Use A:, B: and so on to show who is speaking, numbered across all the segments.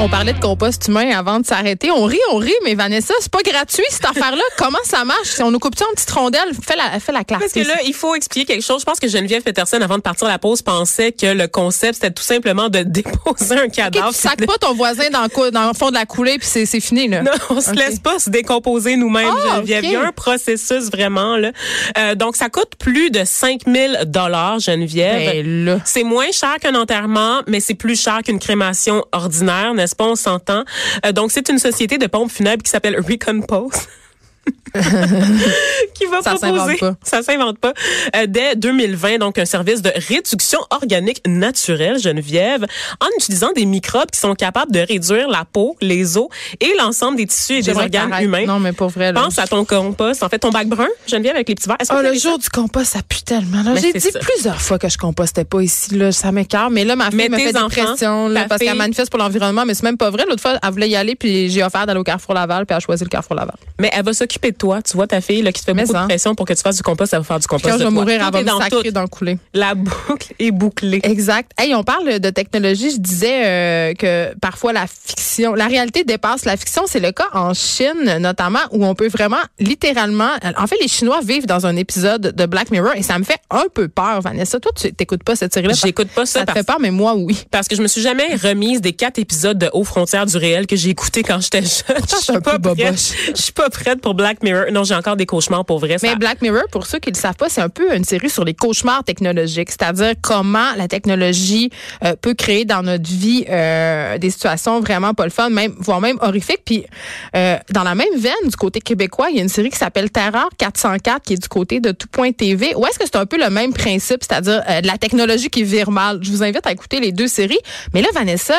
A: On parlait de compost humain avant de s'arrêter. On rit, on rit, mais Vanessa, c'est pas gratuit cette affaire-là. Comment ça marche? Si on nous coupe ça en petites rondelles, fais la, fais la classe.
B: Parce que là, il faut expliquer quelque chose. Je pense que Geneviève Peterson, avant de partir à la pause, pensait que le concept, c'était tout simplement de déposer un cadavre.
A: tu sacs pas ton voisin dans, dans le fond de la coulée puis c'est fini, là.
B: Non, on se laisse pas se décomposer nous-mêmes,
A: Ah,
B: Geneviève. Il y a un processus vraiment là. Euh, donc ça coûte plus de 5000 dollars, Geneviève.
A: Ben.
B: C'est moins cher qu'un enterrement, mais c'est plus cher qu'une crémation ordinaire, n'est-ce Euh, donc, c'est une société de pompes funèbres qui s'appelle Recompose. qui va
A: Ça
B: proposer,
A: s'invente pas.
B: ça s'invente pas, euh, dès 2020, donc un service de réduction organique naturelle, Geneviève, en utilisant des microbes qui sont capables de réduire la peau, les os et l'ensemble des tissus et des organes humains.
A: Non, mais pour vrai, là.
B: Pense à ton compost. En fait, ton bac brun, Geneviève, avec les petits verres.
A: Oh, le jour du compost, ça pue tellement.
B: Mais
A: J'ai dit
B: ça.
A: plusieurs fois que je compostais pas ici. Là, ça m'écarte. Mais là, ma fille
B: Mais
A: me fait des pressions là, parce qu'elle manifeste pour l'environnement. Mais c'est même pas vrai. L'autre fois, elle voulait y aller puis j'ai offert d'aller au Carrefour Laval puis elle a choisi le Carrefour Laval.
B: Mais elle va s'occuper de toi. Tu vois, ta fille, là, qui te fait
A: Mais
B: beaucoup
A: ça.
B: de pression pour que tu fasses du compost, elle va faire du compost.
A: Quand
B: de
A: je vais mourir, me
B: dans
A: sacrer le coulé.
B: La boucle est bouclée.
A: Exact. Hey, on parle de technologie. Je disais euh, que parfois la fiction, la réalité dépasse la fiction. C'est le cas en Chine, notamment, où on peut vraiment, littéralement. En fait, les Chinois vivent dans un épisode de Black Mirror et ça me fait un peu peur, Vanessa. Toi, tu t'écoutes pas cette série-là?
B: J'écoute pas ça
A: Ça te
B: parce
A: fait peur, mais moi, oui.
B: Parce que je me suis jamais remise des quatre épisodes de Haut frontières du réel que j'ai écouté quand j'étais jeune. Je suis pas prête. Je suis pas prête pour Black Mirror. Non, j'ai encore des cauchemars pour vrai.
A: Mais Black Mirror, pour ceux qui ne le savent pas, c'est un peu une série sur les cauchemars technologiques, c'est-à-dire comment la technologie euh, peut créer dans notre vie euh, des situations vraiment pas le fun, même voire même horrifiques. Puis euh, dans la même veine du côté québécois, il y a une série qui s'appelle Terreur 404 qui est du côté de tout.tv. Où est-ce que c'est un peu le même principe, c'est-à-dire euh, de la technologie qui vire mal? Je vous invite à écouter les deux séries. Mais là, Vanessa,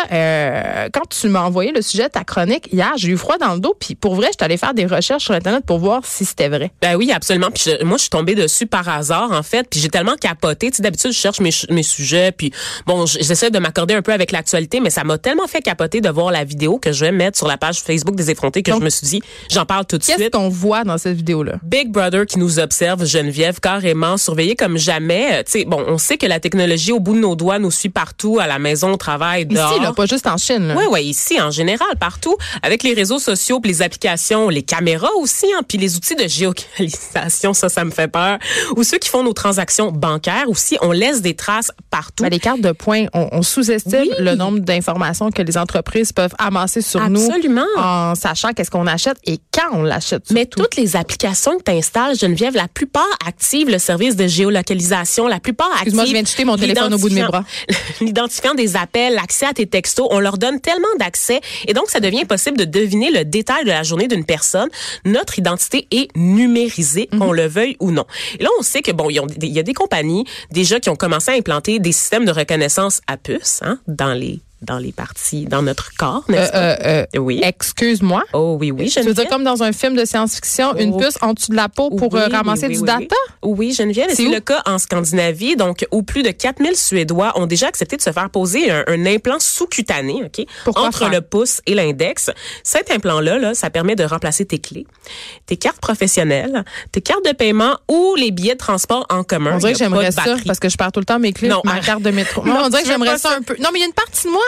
A: quand tu m'as envoyé le sujet de ta chronique hier, j'ai eu froid dans le dos. Puis pour vrai, je suis allée faire des recherches sur Internet pour voir si c'était vrai.
B: Ben oui, absolument. Puis je- moi, je suis tombée dessus par hasard, en fait. Puis j'ai tellement capoté. Tu sais, d'habitude, je cherche mes, mes sujets. Puis bon, j'essaie de m'accorder un peu avec l'actualité, mais ça m'a tellement fait capoter de voir la vidéo que je vais mettre sur la page Facebook des effrontés que
A: Donc,
B: je me suis dit, j'en parle tout de
A: Qu'est-ce
B: suite.
A: qu'on voit dans cette vidéo-là?
B: Big Brother qui nous observe, Geneviève, carrément surveillé comme jamais. Euh, Tu sais, bon, on sait que la technologie au bout de nos doigts nous suit partout, à la maison, au travail, dehors.
A: Ici, là, pas juste en Chine.
B: Oui, oui, ici, en général, partout, avec les réseaux sociaux, puis les applications, les caméras aussi, hein, puis les outils de géolocalisation, ça, ça me fait peur. Ou ceux qui font nos transactions bancaires aussi, on laisse des traces partout.
A: Ben, les cartes de points, on, on sous-estime
B: Oui.
A: le nombre d'informations que les entreprises peuvent amasser sur
B: Absolument.
A: nous en sachant qu'est-ce qu'on achète et quand on l'achète.
B: Mais toutes les applications que tu installes, Geneviève, la plupart activent le service de géolocalisation, la plupart activent...
A: Excuse-moi, je viens de jeter mon téléphone au bout de mes bras.
B: L'identifiant des appels, l'accès à tes textos, on leur donne tellement d'accès et donc ça devient possible de deviner le détail de la journée d'une personne. Notre identité est numérisée,
A: Mhm.
B: qu'on le veuille ou non. Et là, on sait que bon, il y, a des- il y a des compagnies déjà qui ont commencé à implanter des systèmes de reconnaissance à puce hein, dans les dans les parties, dans notre corps,
A: Euh,
B: n'est-ce pas?
A: euh, euh,
B: oui.
A: Excuse-moi.
B: Oh oui, oui,
A: Tu veux dire comme dans un film de science-fiction, une
B: Oh.
A: puce en dessous de la peau pour
B: Oui,
A: euh,
B: oui,
A: ramasser
B: oui,
A: du data?
B: Oui, Geneviève,
A: C'est
B: le cas en Scandinavie, donc où plus de 4000 Suédois ont déjà accepté de se faire poser un, un implant sous-cutané, ok,
A: Pourquoi
B: entre
A: faire?
B: le pouce et l'index. Cet implant-là, là, ça permet de remplacer tes clés, tes cartes professionnelles, tes cartes de paiement ou les billets de transport en commun.
A: On dirait que j'aimerais ça parce que je perds tout le temps mes clés,
B: Non,
A: ma carte de métro.
B: Non,
A: on dirait que j'aimerais ça. un peu. Non, mais il y a une partie de moi.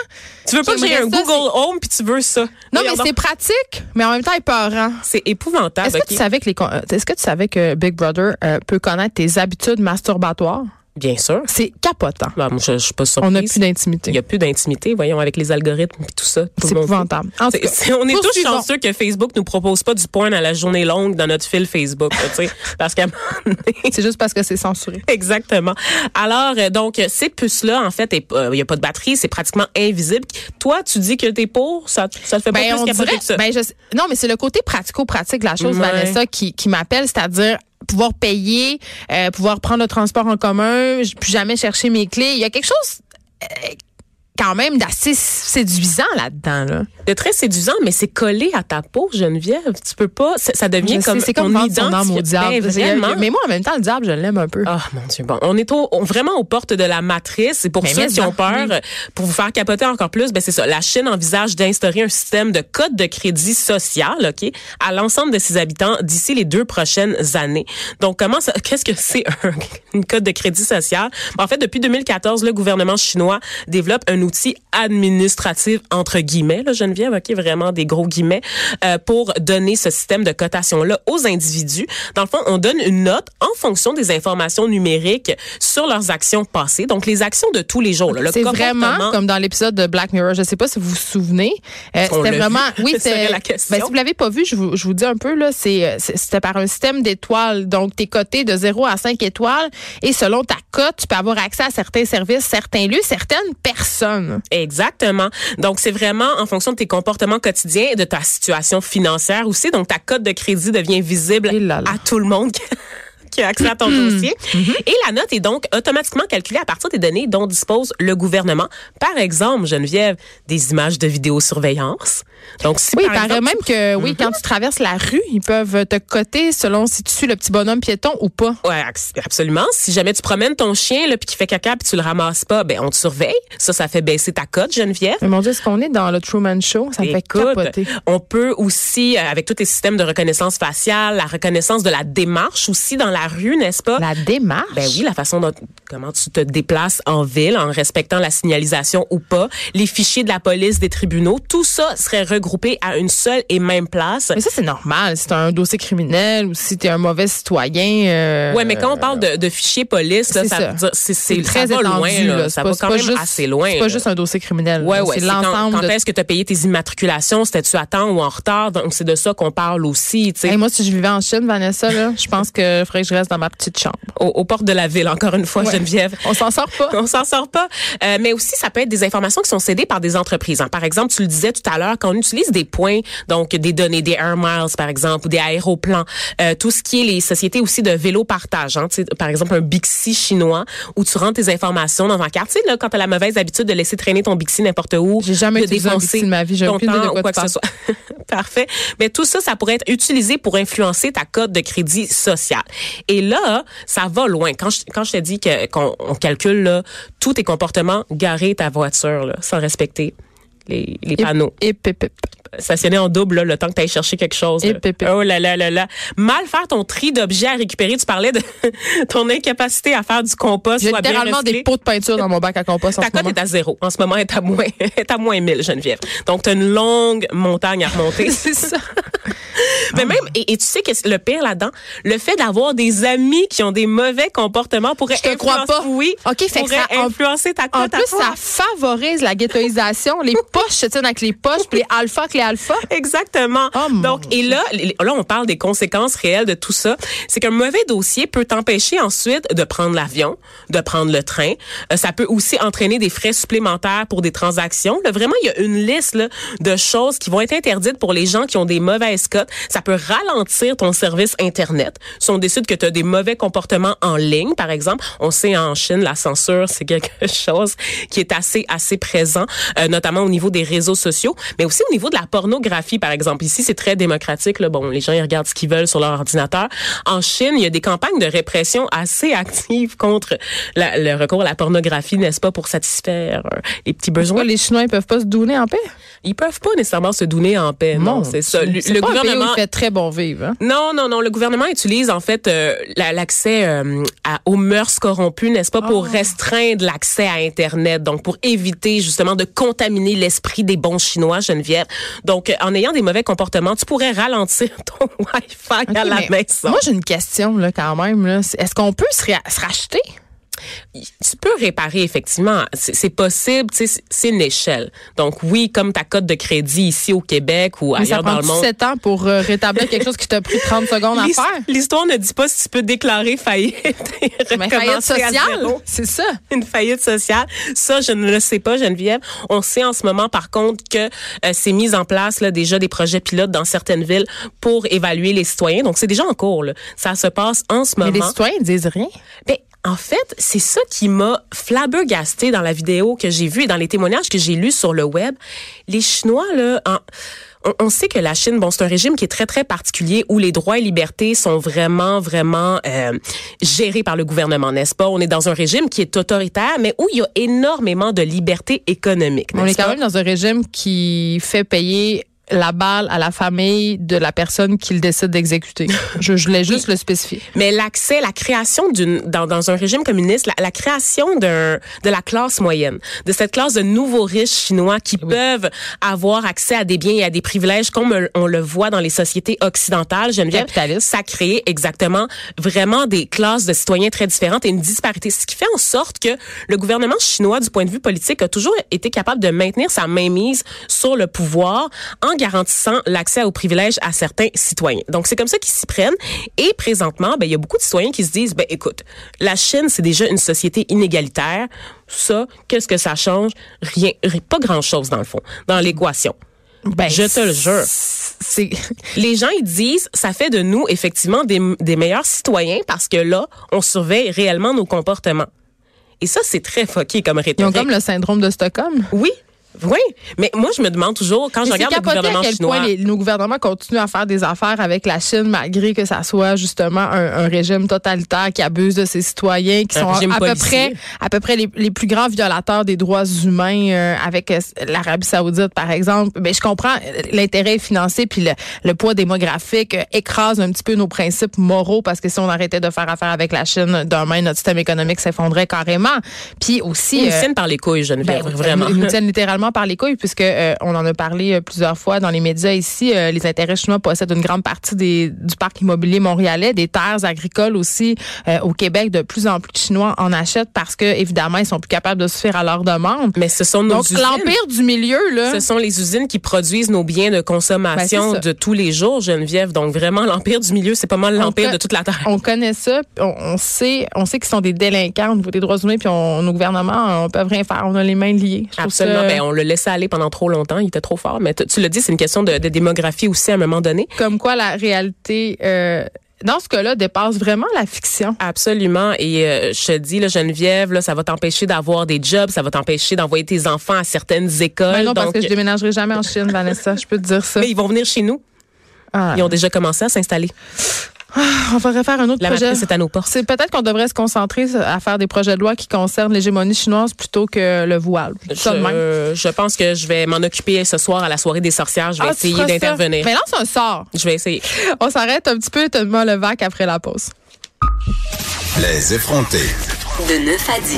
B: Tu veux pas que j'ai un
A: ça,
B: Google Home puis tu veux ça?
A: Non, mais c'est pratique, mais en même temps épeurant.
B: c'est épouvantable.
A: Est-ce que tu savais que les euh, est-ce que tu savais que Big Brother euh, peut connaître tes habitudes masturbatoires?
B: Bien sûr.
A: C'est capotant.
B: Moi, je, je suis pas surprise.
A: On n'a plus d'intimité.
B: Il y a plus d'intimité, voyons, avec les algorithmes et tout ça. Tout
A: C'est épouvantable. En tout
B: C'est-
A: cas,
B: c'est- on est tous chanceux que Facebook nous propose pas du porn à la journée longue dans notre fil Facebook, tu sais, parce qu'à
A: C'est juste parce que c'est censuré.
B: Exactement. Alors, euh, donc, ces puces-là, en fait, il n'y a pas de batterie, c'est pratiquement invisible. Toi, tu dis que t'es pour, ça, ça te fait pas
A: Ben, on
B: plus capoter
A: dirait,
B: que ça.
A: ben, je non, mais c'est le côté pratico-pratique de la chose,
B: Ouais.
A: Vanessa, qui, qui m'appelle, c'est-à-dire pouvoir payer, euh, pouvoir prendre le transport en commun, plus jamais chercher mes clés. Il y a quelque chose euh, quand même d'assez séduisant là-dedans. Là.
B: De très séduisant, mais c'est collé à ta peau, Geneviève. Tu peux pas, ça, devient
A: Je
B: comme
A: c'est
B: ton
A: comme au diable.
B: Ben.
A: Mais moi, en même temps, le diable, je l'aime un peu.
B: Ah mon Dieu, bon, on est au, on- vraiment aux portes de la matrice. Et pour
A: Mais
B: ceux qui ont peur,
A: oui.
B: pour vous faire capoter encore plus, ben c'est ça. La Chine envisage d'instaurer un système de code de crédit social, ok, à l'ensemble de ses habitants d'ici les deux prochaines années. Donc comment ça, qu'est-ce que c'est un une code de crédit social? En fait, depuis 2014, le gouvernement chinois développe un outil administratif entre guillemets, là, Geneviève, ok, vraiment des gros guillemets, euh, pour donner ce système de cotation là aux individus. Dans le fond, on donne une note en fonction des informations numériques sur leurs actions passées. Donc les actions de tous les jours. là,
A: C'est vraiment comme dans l'épisode de Black Mirror. Je sais pas si vous vous souvenez. Euh, c'était vraiment,
B: vu?
A: oui, c'est.
B: la question.
A: Ben, si vous l'avez pas vu, je vous, je vous dis un peu là, c'est euh, c'est- c'était par un système d'étoiles. Donc t'es coté de 0 à 5 étoiles et selon ta cote, tu peux avoir accès à certains services, certains lieux, certaines personnes.
B: Exactement. Donc, c'est vraiment en fonction de tes comportements quotidiens et de ta situation financière aussi. Donc, ta cote de crédit devient visible
A: Et là là.
B: à tout le monde qui a accès à ton dossier. Et la note est donc automatiquement calculée à partir des données dont dispose le gouvernement. Par exemple, Geneviève, des images de vidéosurveillance. Donc, si
A: Oui, il
B: par
A: paraît même que oui, quand tu traverses la rue, ils peuvent te coter selon si tu suis le petit bonhomme piéton ou pas.
B: Ouais, absolument. Si jamais tu promènes ton chien là puis qu'il fait caca puis tu le ramasses pas, ben on te surveille. Ça, ça fait baisser ta cote, Geneviève.
A: Mais mon Dieu, est-ce qu'on est dans le Truman Show? Ça me fait capoter.
B: on peut aussi, euh, avec tous les systèmes de reconnaissance faciale, la reconnaissance de la démarche aussi dans la rue, n'est-ce pas?
A: La démarche.
B: Ben oui, la façon dont comment tu te déplaces en ville en respectant la signalisation ou pas, les fichiers de la police, des tribunaux, tout ça serait regroupé à une seule et même place.
A: Mais ça, c'est normal. Si t'as un dossier criminel ou si t'es un mauvais citoyen. euh,
B: Ouais, mais quand on parle de, de fichiers police, là,
A: c'est
B: ça, c'est c'est-
A: c'est très
B: ça va
A: étendu.
B: loin,
A: là. C'est
B: ça
A: pas-
B: va
A: c'est
B: quand même
A: juste-
B: assez loin.
A: C'est pas juste un dossier criminel.
B: Ouais, ouais.
A: C'est
B: c'est quand,
A: l'ensemble
B: quand
A: de.
B: est-ce que tu as payé tes immatriculations? C'était-tu à temps ou en retard? Donc, c'est de ça qu'on parle aussi, tu.
A: Hey, moi, si je vivais en Chine, Vanessa, là, je pense que faudrait que je reste dans ma petite chambre.
B: aux, aux portes de la ville, encore une fois,
A: Ouais.
B: Geneviève.
A: On s'en sort pas.
B: On s'en sort pas. Euh, mais aussi, ça peut être des informations qui sont cédées par des entreprises. hein. Par exemple, tu le disais tout à l'heure, quand on utilise des points, donc des données, des air miles, par exemple, ou des aéroplans, euh, tout ce qui est les sociétés aussi de vélo partage. Hein, par exemple, un Bixi chinois où tu rentres tes informations dans un quartier. Là, quand tu as la mauvaise habitude de laisser traîner ton Bixi n'importe où,
A: J'ai jamais
B: de
A: Bixi de ma vie. J'ai
B: ton
A: idée de
B: temps
A: quoi
B: ou quoi que ce soit. Parfait. Mais tout ça, ça pourrait être utilisé pour influencer ta cote de crédit social. Et là, ça va loin. Quand je, quand je te dis que qu'on on calcule là, tous tes comportements, garer ta voiture là, sans respecter les, les panneaux. Stationner en double là, le temps que tu ailles chercher quelque chose.
A: Et.
B: Oh là là là là. Mal faire ton tri d'objets à récupérer. Tu parlais de ton incapacité à faire du compost.
A: J'ai littéralement des pots de peinture dans mon bac à compost en
B: Ta cote est à zéro. En ce moment, elle est à moins, elle est à moins 1000, Geneviève. Donc, tu as une longue montagne à remonter.
A: C'est ça.
B: Mais même, et, et tu sais que le pire là-dedans, le fait d'avoir des amis qui ont des mauvais comportements pourrait
A: Je te crois pas.
B: Oui.
A: OK, fait que ça- en-
B: influencer ta
A: En
B: cote à
A: plus, ça favorise la ghettoisation. Les poches se tiennent avec les poches, puis les avec les alphas.
B: Exactement.
A: Oh,
B: Donc, et là, les- là, on parle des conséquences réelles de tout ça. C'est qu'un mauvais dossier peut t'empêcher ensuite de prendre l'avion, de prendre le train. Euh, ça peut aussi entraîner des frais supplémentaires pour des transactions. Là, vraiment, il y a une liste là, de choses qui vont être interdites pour les gens qui ont des mauvaises cotes. Ça peut ralentir ton service Internet. Si on décide que tu as des mauvais comportements en ligne, par exemple, on sait en Chine, la censure, c'est quelque chose qui est assez, assez présent, euh, notamment au niveau des réseaux sociaux, mais aussi au niveau de la pornographie, par exemple. Ici, c'est très démocratique. Là. Bon, les gens, ils regardent ce qu'ils veulent sur leur ordinateur. En Chine, il y a des campagnes de répression assez actives contre la- le recours à la pornographie, n'est-ce pas, pour satisfaire euh, les petits besoins.
A: Pourquoi les Chinois, ils peuvent pas se donner en paix?
B: Ils peuvent pas nécessairement se donner en paix. Non, c'est ça. Le,
A: pas un pays où
B: gouvernement
A: il fait très bon vivre. hein?
B: non, non, non. Le gouvernement utilise en fait euh, la- l'accès euh, aux mœurs corrompues, n'est-ce pas, pour restreindre l'accès à Internet, donc pour éviter justement de contaminer l'esprit des bons Chinois, Geneviève. Donc, euh, en ayant des mauvais comportements, tu pourrais ralentir ton Wi-Fi à la
A: mais
B: maison.
A: Moi, j'ai une question là, quand même. Est-ce qu'on peut se racheter?
B: Tu peux réparer effectivement, c'est possible, c'est- une échelle. Donc oui, comme ta cote de crédit ici au Québec ou
A: Mais ça
B: ailleurs dans
A: prend
B: le monde.
A: 7 ans pour euh, rétablir quelque chose qui t'a pris 30 secondes à faire.
B: L'histoire ne dit pas si tu peux déclarer faillite et
A: Mais faillite sociale, c'est ça.
B: une faillite sociale. Ça, je ne le sais pas, Geneviève. On sait en ce moment, par contre, que euh, c'est mis en place là, déjà des projets pilotes dans certaines villes pour évaluer les citoyens. Donc, c'est déjà en cours. Là. Ça se passe en ce
A: Mais
B: moment.
A: les citoyens disent rien.
B: Ben, En fait, c'est ça qui m'a flabbergasté dans la vidéo que j'ai vue et dans les témoignages que j'ai lus sur le web. Les Chinois, là, en, on, sait que la Chine, bon, c'est un régime qui est très, très particulier où les droits et libertés sont vraiment, vraiment euh, gérés par le gouvernement, n'est-ce pas? On est dans un régime qui est autoritaire, mais où il y a énormément de liberté économique.
A: On est quand même dans un régime qui fait payer la balle à la famille de la personne qu'il décide d'exécuter. je, je voulais juste le spécifier.
B: Mais l'accès, la création d'une dans, dans un régime communiste, la, la création d'un de la classe moyenne, de cette classe de nouveaux riches chinois qui peuvent avoir accès à des biens et à des privilèges comme on le voit dans les sociétés occidentales, Geneviève, ça crée exactement vraiment des classes de citoyens très différentes et une disparité, ce qui fait en sorte que le gouvernement chinois, du point de vue politique, a toujours été capable de maintenir sa mainmise sur le pouvoir en garantissant l'accès aux privilèges à certains citoyens. Donc, c'est comme ça qu'ils s'y prennent. Et présentement, ben, il y a beaucoup de citoyens qui se disent, ben, écoute, la Chine, c'est déjà une société inégalitaire. Ça, qu'est-ce que ça change? Rien, pas grand-chose dans le fond, dans l'équation. Ben, je te le jure. Les gens ils disent ça fait de nous effectivement des, des meilleurs citoyens parce que là on surveille réellement nos comportements. Et ça c'est très foqué comme rhétorique.
A: Ils ont comme le syndrome de Stockholm.
B: Oui, oui, mais moi je me demande toujours quand je regarde le gouvernement à quel chinois,
A: point nos gouvernements continuent à faire des affaires avec la Chine malgré que ça soit justement un, régime totalitaire qui abuse de ses citoyens, qui sont à peu près à peu près les, plus grands violateurs des droits humains euh, avec euh, l'Arabie Saoudite par exemple. Mais je comprends euh, l'intérêt financier puis le, poids démographique écrase un petit peu nos principes moraux parce que si on arrêtait de faire affaire avec la Chine, demain notre système économique s'effondrait carrément. Puis aussi,
B: ils nous tiennent par les couilles, Geneviève, ben, vraiment.
A: Ils nous tiennent littéralement par les couilles, puisque euh, on en a parlé euh, plusieurs fois dans les médias ici. Euh, les intérêts chinois possèdent une grande partie des, du parc immobilier montréalais, des terres agricoles aussi au Québec. De plus en plus de Chinois en achètent parce que évidemment ils sont plus capables de se faire à leur demande.
B: Mais ce sont nos
A: Donc l'empire du milieu là.
B: Ce sont les usines qui produisent nos biens de consommation ben, de tous les jours, Geneviève. Donc vraiment l'empire du milieu, c'est pas mal l'empire de toute la terre.
A: On connaît ça, on, sait, on sait qu'ils sont des délinquants au niveau des droits humains, puis nos gouvernements, on peut rien faire, on a les mains liées.
B: Absolument. Ben, on le laissé aller pendant trop longtemps. Il était trop fort. Mais tu le dis, c'est une question de, démographie aussi à un moment donné.
A: Comme quoi la réalité... Euh, dans ce cas-là, dépasse vraiment la fiction.
B: Absolument. Et euh, je te dis, là, Geneviève, là, ça va t'empêcher d'avoir des jobs, ça va t'empêcher d'envoyer tes enfants à certaines écoles.
A: Mais non, parce que je déménagerai jamais en Chine, Vanessa. Je peux te dire ça.
B: Mais ils vont venir chez nous. Ah. Ils ont déjà commencé à s'installer.
A: Ah, on devrait faire un autre
B: la
A: projet.
B: c'est à nos portes.
A: C'est peut-être qu'on devrait se concentrer à faire des projets de loi qui concernent l'hégémonie chinoise plutôt que le voile.
B: Je, je pense que je vais m'en occuper ce soir à la soirée des sorcières. Je vais ah, essayer d'intervenir.
A: Mais lance un sort.
B: Je vais essayer.
A: On s'arrête un petit peu, te le vac après la pause.
C: Les effrontés.
D: De 9 à 10.